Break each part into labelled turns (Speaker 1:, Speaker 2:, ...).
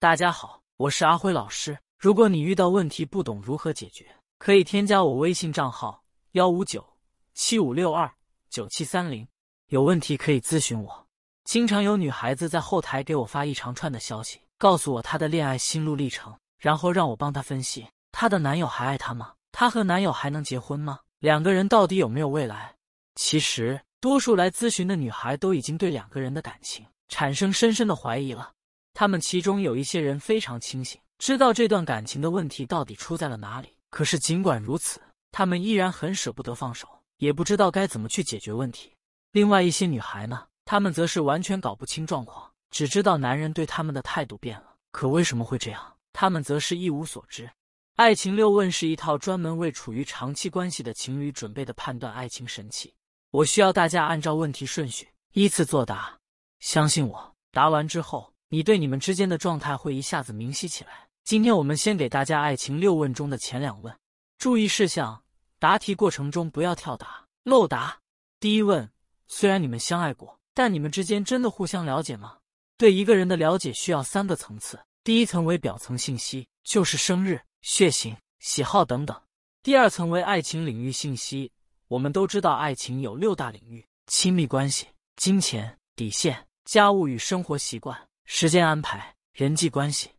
Speaker 1: 大家好，我是阿辉老师。如果你遇到问题不懂如何解决，可以添加我微信账号幺五九七五六二九七三零，有问题可以咨询我。经常有女孩子在后台给我发一长串的消息，告诉我她的恋爱心路历程，然后让我帮她分析她的男友还爱她吗？她和男友还能结婚吗？两个人到底有没有未来？其实，多数来咨询的女孩都已经对两个人的感情产生深深的怀疑了。他们其中有一些人非常清醒，知道这段感情的问题到底出在了哪里。可是尽管如此，他们依然很舍不得放手，也不知道该怎么去解决问题。另外一些女孩呢，她们则是完全搞不清状况，只知道男人对他们的态度变了。可为什么会这样？他们则是一无所知。爱情六问是一套专门为处于长期关系的情侣准备的判断爱情神器。我需要大家按照问题顺序依次作答，相信我，答完之后，你对你们之间的状态会一下子明晰起来。今天我们先给大家爱情六问中的前两问，注意事项：答题过程中不要跳答、漏答。第一问：虽然你们相爱过，但你们之间真的互相了解吗？对一个人的了解需要三个层次，第一层为表层信息，就是生日、血型、喜好等等；第二层为爱情领域信息。我们都知道，爱情有六大领域：亲密关系、金钱、底线、家务与生活习惯、时间安排、人际关系。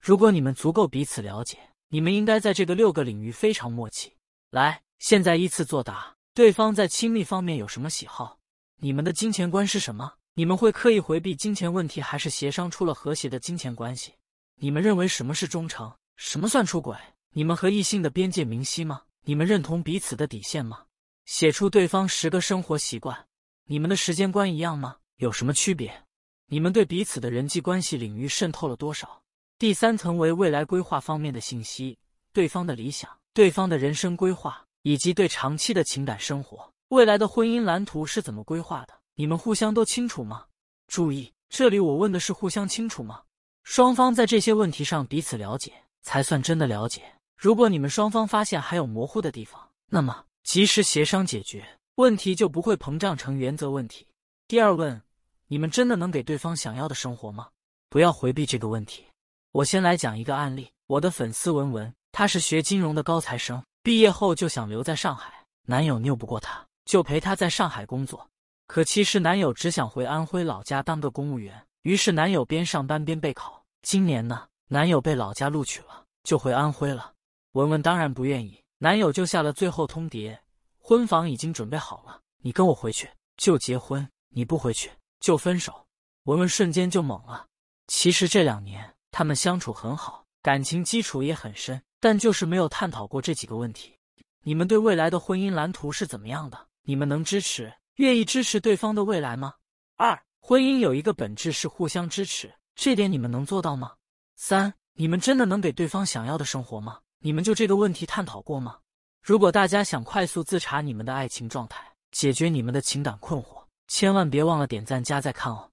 Speaker 1: 如果你们足够彼此了解，你们应该在这个六个领域非常默契。来，现在依次作答：对方在亲密方面有什么喜好？你们的金钱观是什么？你们会刻意回避金钱问题，还是协商出了和谐的金钱关系？你们认为什么是忠诚？什么算出轨？你们和异性的边界明晰吗？你们认同彼此的底线吗？写出对方十个生活习惯，你们的时间观一样吗？有什么区别？你们对彼此的人际关系领域渗透了多少？第三层为未来规划方面的信息，对方的理想、对方的人生规划，以及对长期的情感生活、未来的婚姻蓝图是怎么规划的？你们互相都清楚吗？注意，这里我问的是互相清楚吗？双方在这些问题上彼此了解，才算真的了解。如果你们双方发现还有模糊的地方，那么。及时协商解决问题，就不会膨胀成原则问题。第二问：你们真的能给对方想要的生活吗？不要回避这个问题。我先来讲一个案例。我的粉丝文文，她是学金融的高材生，毕业后就想留在上海，男友拗不过她，就陪她在上海工作。可其实男友只想回安徽老家当个公务员，于是男友边上班边备考。今年呢，男友被老家录取了，就回安徽了。文文当然不愿意。男友就下了最后通牒，婚房已经准备好了，你跟我回去就结婚，你不回去就分手。文文瞬间就懵了。其实这两年他们相处很好，感情基础也很深，但就是没有探讨过这几个问题。你们对未来的婚姻蓝图是怎么样的？你们能支持、愿意支持对方的未来吗？二，婚姻有一个本质是互相支持，这点你们能做到吗？三，你们真的能给对方想要的生活吗？你们就这个问题探讨过吗？如果大家想快速自查你们的爱情状态，解决你们的情感困惑，千万别忘了点赞加再看哦。